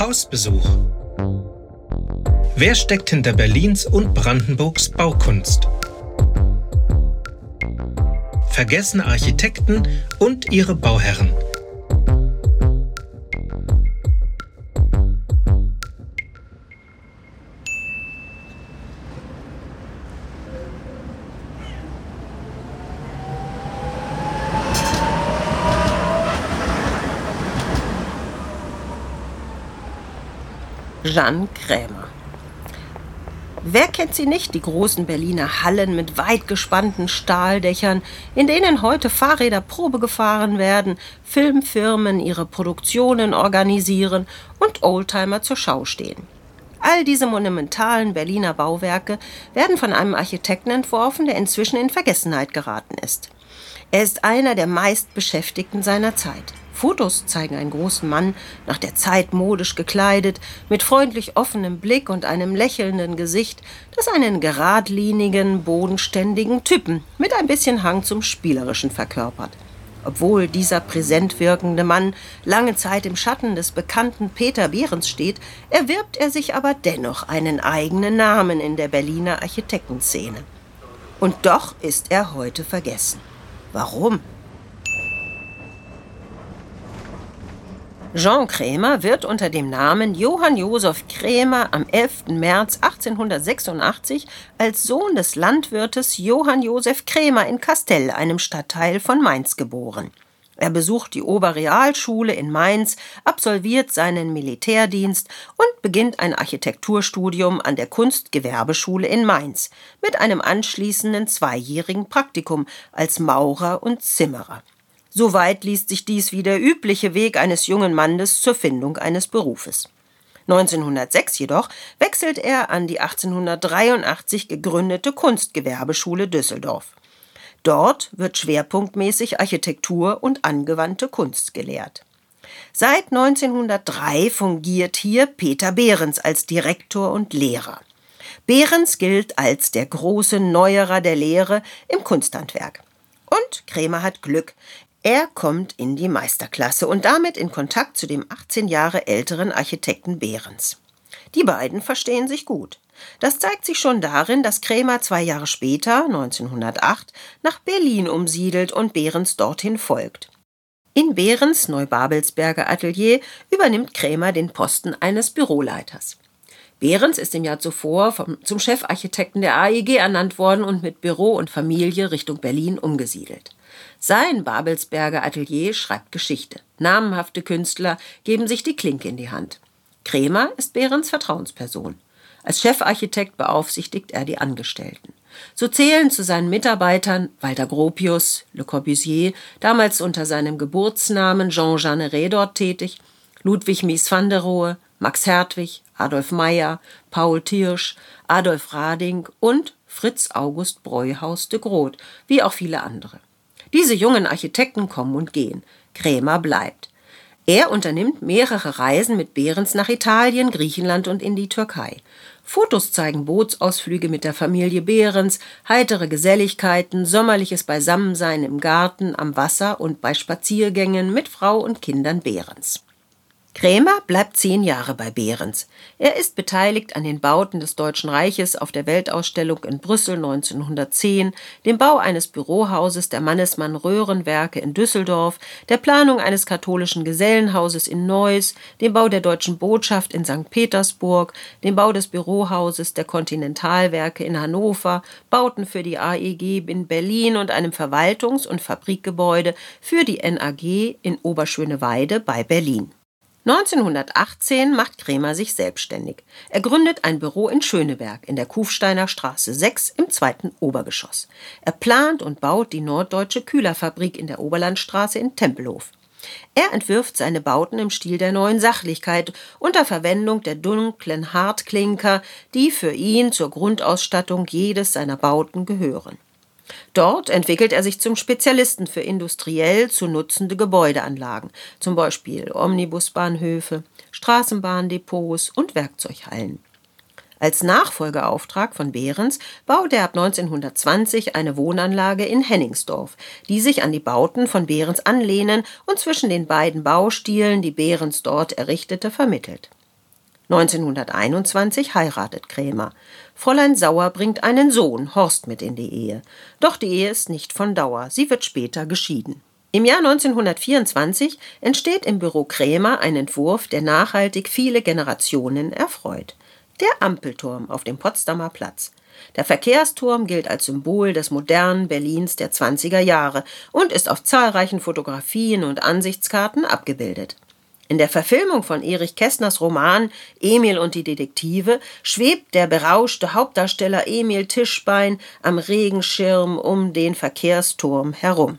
Hausbesuch. Wer steckt hinter Berlins und Brandenburgs Baukunst? Vergessene Architekten und ihre Bauherren. Jeanne Krämer. Wer kennt sie nicht, die großen Berliner Hallen mit weit gespannten Stahldächern, in denen heute Fahrräder Probe gefahren werden, Filmfirmen ihre Produktionen organisieren und Oldtimer zur Schau stehen. All diese monumentalen Berliner Bauwerke werden von einem Architekten entworfen, der inzwischen in Vergessenheit geraten ist. Er ist einer der meistbeschäftigten seiner Zeit. Fotos zeigen einen großen Mann, nach der Zeit modisch gekleidet, mit freundlich offenem Blick und einem lächelnden Gesicht, das einen geradlinigen, bodenständigen Typen mit ein bisschen Hang zum Spielerischen verkörpert. Obwohl dieser präsent wirkende Mann lange Zeit im Schatten des bekannten Peter Behrens steht, erwirbt er sich aber dennoch einen eigenen Namen in der Berliner Architektenszene. Und doch ist er heute vergessen. Warum? Jean Krämer wird unter dem Namen Johann Josef Krämer am 11. März 1886 als Sohn des Landwirtes Johann Josef Krämer in Kastell, einem Stadtteil von Mainz, geboren. Er besucht die Oberrealschule in Mainz, absolviert seinen Militärdienst und beginnt ein Architekturstudium an der Kunstgewerbeschule in Mainz mit einem anschließenden zweijährigen Praktikum als Maurer und Zimmerer. Soweit liest sich dies wie der übliche Weg eines jungen Mannes zur Findung eines Berufes. 1906 jedoch wechselt er an die 1883 gegründete Kunstgewerbeschule Düsseldorf. Dort wird schwerpunktmäßig Architektur und angewandte Kunst gelehrt. Seit 1903 fungiert hier Peter Behrens als Direktor und Lehrer. Behrens gilt als der große Neuerer der Lehre im Kunsthandwerk. Und Krämer hat Glück. Er kommt in die Meisterklasse und damit in Kontakt zu dem 18 Jahre älteren Architekten Behrens. Die beiden verstehen sich gut. Das zeigt sich schon darin, dass Krämer zwei Jahre später, 1908, nach Berlin umsiedelt und Behrens dorthin folgt. In Behrens Neubabelsberger Atelier übernimmt Krämer den Posten eines Büroleiters. Behrens ist im Jahr zuvor vom, zum Chefarchitekten der AEG ernannt worden und mit Büro und Familie Richtung Berlin umgesiedelt. Sein Babelsberger Atelier schreibt Geschichte. Namenhafte Künstler geben sich die Klinke in die Hand. Kremer ist Behrens Vertrauensperson. Als Chefarchitekt beaufsichtigt er die Angestellten. So zählen zu seinen Mitarbeitern Walter Gropius, Le Corbusier, damals unter seinem Geburtsnamen Jean Jeanneret dort tätig, Ludwig Mies van der Rohe, Max Hertwig, Adolf Meyer, Paul Tirsch, Adolf Rading und Fritz August Breuhaus de Groot, wie auch viele andere. Diese jungen Architekten kommen und gehen. Krämer bleibt. Er unternimmt mehrere Reisen mit Behrens nach Italien, Griechenland und in die Türkei. Fotos zeigen Bootsausflüge mit der Familie Behrens, heitere Geselligkeiten, sommerliches Beisammensein im Garten, am Wasser und bei Spaziergängen mit Frau und Kindern Behrens. Krämer bleibt zehn Jahre bei Behrens. Er ist beteiligt an den Bauten des Deutschen Reiches auf der Weltausstellung in Brüssel 1910, dem Bau eines Bürohauses der Mannesmann Röhrenwerke in Düsseldorf, der Planung eines katholischen Gesellenhauses in Neuss, dem Bau der Deutschen Botschaft in St. Petersburg, dem Bau des Bürohauses der Kontinentalwerke in Hannover, Bauten für die AEG in Berlin und einem Verwaltungs- und Fabrikgebäude für die NAG in Oberschöneweide bei Berlin. 1918 macht Krämer sich selbstständig. Er gründet ein Büro in Schöneberg in der Kufsteiner Straße 6 im zweiten Obergeschoss. Er plant und baut die norddeutsche Kühlerfabrik in der Oberlandstraße in Tempelhof. Er entwirft seine Bauten im Stil der neuen Sachlichkeit unter Verwendung der dunklen Hartklinker, die für ihn zur Grundausstattung jedes seiner Bauten gehören. Dort entwickelt er sich zum Spezialisten für industriell zu nutzende Gebäudeanlagen, zum Beispiel Omnibusbahnhöfe, Straßenbahndepots und Werkzeughallen. Als Nachfolgeauftrag von Behrens baut er ab 1920 eine Wohnanlage in Henningsdorf, die sich an die Bauten von Behrens anlehnen und zwischen den beiden Baustilen, die Behrens dort errichtete, vermittelt. 1921 heiratet Krämer. Fräulein Sauer bringt einen Sohn, Horst, mit in die Ehe. Doch die Ehe ist nicht von Dauer, sie wird später geschieden. Im Jahr 1924 entsteht im Büro Krämer ein Entwurf, der nachhaltig viele Generationen erfreut. Der Ampelturm auf dem Potsdamer Platz. Der Verkehrsturm gilt als Symbol des modernen Berlins der 20er Jahre und ist auf zahlreichen Fotografien und Ansichtskarten abgebildet. In der Verfilmung von Erich Kästners Roman Emil und die Detektive schwebt der berauschte Hauptdarsteller Emil Tischbein am Regenschirm um den Verkehrsturm herum.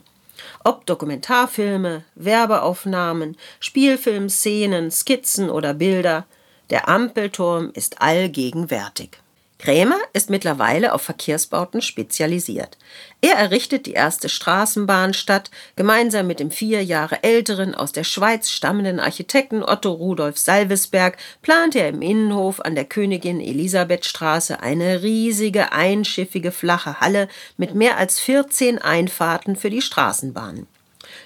Ob Dokumentarfilme, Werbeaufnahmen, Spielfilmszenen, Skizzen oder Bilder, der Ampelturm ist allgegenwärtig. Krämer ist mittlerweile auf Verkehrsbauten spezialisiert. Er errichtet die erste Straßenbahnstadt. Gemeinsam mit dem vier Jahre älteren, aus der Schweiz stammenden Architekten Otto Rudolf Salvesberg plant er im Innenhof an der Königin Elisabethstraße eine riesige, einschiffige, flache Halle mit mehr als 14 Einfahrten für die Straßenbahn.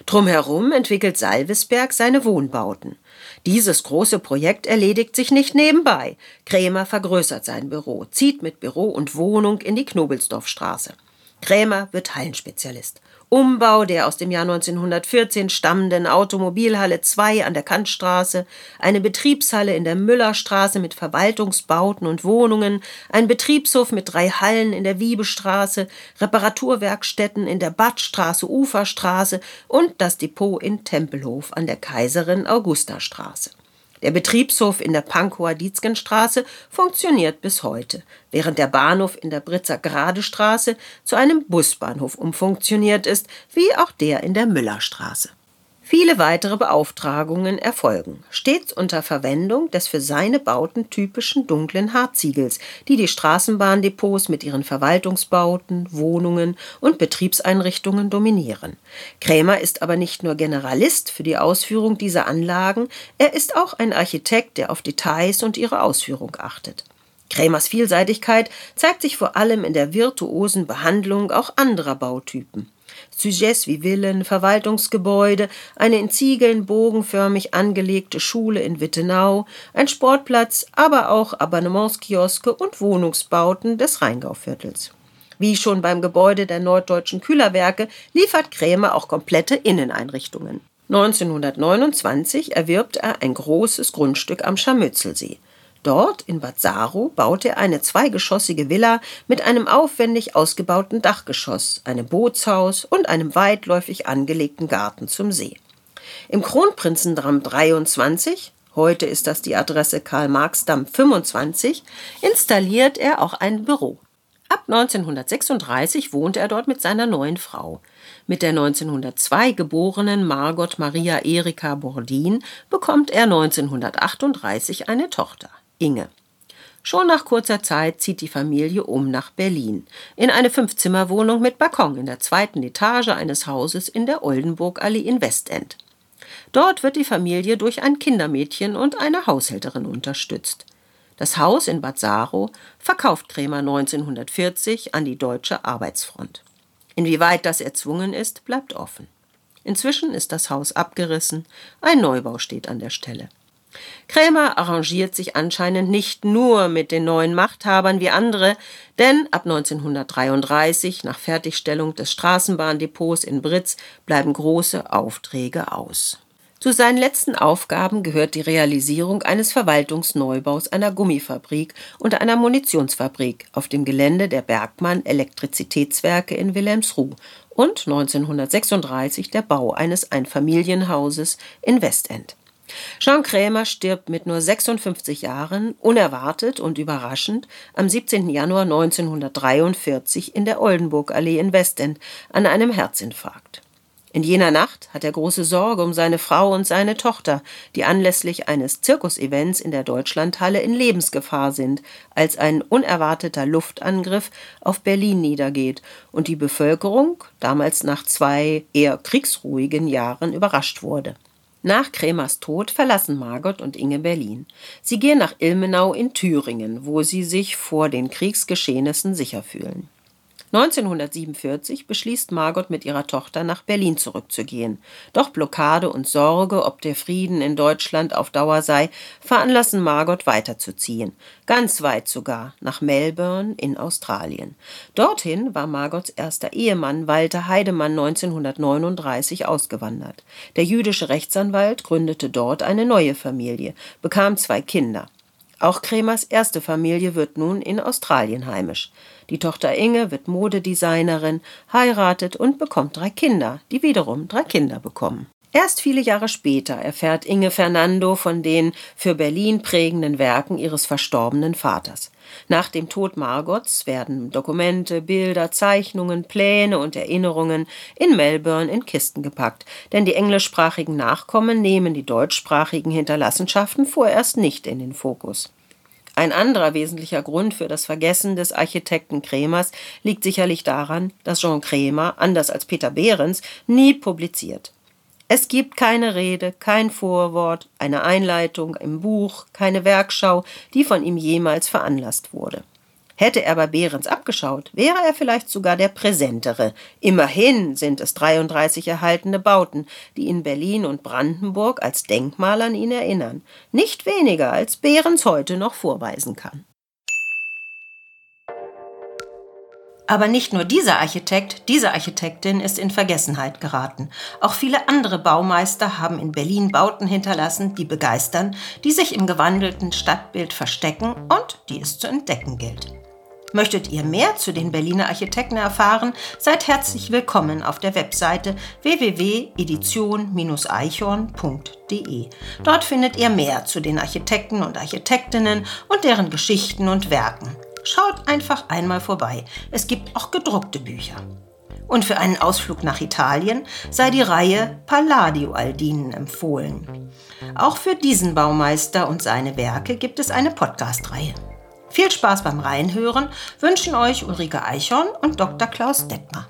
Drumherum entwickelt Salvesberg seine Wohnbauten. Dieses große Projekt erledigt sich nicht nebenbei. Krämer vergrößert sein Büro, zieht mit Büro und Wohnung in die Knobelsdorfstraße. Krämer wird Hallenspezialist. Umbau der aus dem Jahr 1914 stammenden Automobilhalle 2 an der Kantstraße, eine Betriebshalle in der Müllerstraße mit Verwaltungsbauten und Wohnungen, ein Betriebshof mit drei Hallen in der Wiebestraße, Reparaturwerkstätten in der Badstraße, Uferstraße und das Depot in Tempelhof an der Kaiserin Augusta Straße. Der Betriebshof in der Pankower Dietzgenstraße funktioniert bis heute, während der Bahnhof in der Britzer Gradestraße zu einem Busbahnhof umfunktioniert ist, wie auch der in der Müllerstraße. Viele weitere Beauftragungen erfolgen, stets unter Verwendung des für seine Bauten typischen dunklen Hartziegels, die die Straßenbahndepots mit ihren Verwaltungsbauten, Wohnungen und Betriebseinrichtungen dominieren. Krämer ist aber nicht nur Generalist für die Ausführung dieser Anlagen, er ist auch ein Architekt, der auf Details und ihre Ausführung achtet. Krämers Vielseitigkeit zeigt sich vor allem in der virtuosen Behandlung auch anderer Bautypen. Sujets wie Villen, Verwaltungsgebäude, eine in Ziegeln bogenförmig angelegte Schule in Wittenau, ein Sportplatz, aber auch Abonnementskioske und Wohnungsbauten des Rheingauviertels. Wie schon beim Gebäude der Norddeutschen Kühlerwerke liefert Krämer auch komplette Inneneinrichtungen. 1929 erwirbt er ein großes Grundstück am Scharmützelsee. Dort, in Bad Saro, baute er eine zweigeschossige Villa mit einem aufwendig ausgebauten Dachgeschoss, einem Bootshaus und einem weitläufig angelegten Garten zum See. Im Kronprinzendamm 23, heute ist das die Adresse Karl-Marx-Damm 25, installiert er auch ein Büro. Ab 1936 wohnte er dort mit seiner neuen Frau. Mit der 1902 geborenen Margot Maria Erika Bordin bekommt er 1938 eine Tochter. Inge. Schon nach kurzer Zeit zieht die Familie um nach Berlin, in eine Fünfzimmerwohnung mit Balkon in der zweiten Etage eines Hauses in der Oldenburgallee in Westend. Dort wird die Familie durch ein Kindermädchen und eine Haushälterin unterstützt. Das Haus in Bad Saro verkauft Krämer 1940 an die Deutsche Arbeitsfront. Inwieweit das erzwungen ist, bleibt offen. Inzwischen ist das Haus abgerissen, ein Neubau steht an der Stelle. Krämer arrangiert sich anscheinend nicht nur mit den neuen Machthabern wie andere, denn ab 1933, nach Fertigstellung des Straßenbahndepots in Britz, bleiben große Aufträge aus. Zu seinen letzten Aufgaben gehört die Realisierung eines Verwaltungsneubaus einer Gummifabrik und einer Munitionsfabrik auf dem Gelände der Bergmann Elektrizitätswerke in Wilhelmsruh und 1936 der Bau eines Einfamilienhauses in Westend. Jean Krämer stirbt mit nur 56 Jahren, unerwartet und überraschend, am 17. Januar 1943 in der Oldenburgallee in Westend an einem Herzinfarkt. In jener Nacht hat er große Sorge um seine Frau und seine Tochter, die anlässlich eines Zirkusevents in der Deutschlandhalle in Lebensgefahr sind, als ein unerwarteter Luftangriff auf Berlin niedergeht und die Bevölkerung, damals nach zwei eher kriegsruhigen Jahren, überrascht wurde. Nach Krämers Tod verlassen Margot und Inge Berlin. Sie gehen nach Ilmenau in Thüringen, wo sie sich vor den Kriegsgeschehnissen sicher fühlen. 1947 beschließt Margot mit ihrer Tochter nach Berlin zurückzugehen. Doch Blockade und Sorge, ob der Frieden in Deutschland auf Dauer sei, veranlassen Margot weiterzuziehen. Ganz weit sogar, nach Melbourne in Australien. Dorthin war Margots erster Ehemann Walter Heidemann 1939 ausgewandert. Der jüdische Rechtsanwalt gründete dort eine neue Familie, bekam zwei Kinder. Auch Kremers erste Familie wird nun in Australien heimisch. Die Tochter Inge wird Modedesignerin, heiratet und bekommt drei Kinder, die wiederum drei Kinder bekommen. Erst viele Jahre später erfährt Inge Fernando von den für Berlin prägenden Werken ihres verstorbenen Vaters. Nach dem Tod Margots werden Dokumente, Bilder, Zeichnungen, Pläne und Erinnerungen in Melbourne in Kisten gepackt, denn die englischsprachigen Nachkommen nehmen die deutschsprachigen Hinterlassenschaften vorerst nicht in den Fokus. Ein anderer wesentlicher Grund für das Vergessen des Architekten Kremers liegt sicherlich daran, dass Jean Kremer, anders als Peter Behrens, nie publiziert. Es gibt keine Rede, kein Vorwort, eine Einleitung im Buch, keine Werkschau, die von ihm jemals veranlasst wurde. Hätte er bei Behrens abgeschaut, wäre er vielleicht sogar der Präsentere. Immerhin sind es 33 erhaltene Bauten, die in Berlin und Brandenburg als Denkmal an ihn erinnern. Nicht weniger, als Behrens heute noch vorweisen kann. Aber nicht nur dieser Architekt, diese Architektin ist in Vergessenheit geraten. Auch viele andere Baumeister haben in Berlin Bauten hinterlassen, die begeistern, die sich im gewandelten Stadtbild verstecken und die es zu entdecken gilt. Möchtet ihr mehr zu den Berliner Architekten erfahren, seid herzlich willkommen auf der Webseite www.edition-eichhorn.de. Dort findet ihr mehr zu den Architekten und Architektinnen und deren Geschichten und Werken. Schaut einfach einmal vorbei. Es gibt auch gedruckte Bücher. Und für einen Ausflug nach Italien sei die Reihe Palladio Aldinen empfohlen. Auch für diesen Baumeister und seine Werke gibt es eine Podcast-Reihe. Viel Spaß beim Reinhören wünschen euch Ulrike Eichhorn und Dr. Klaus Detmer.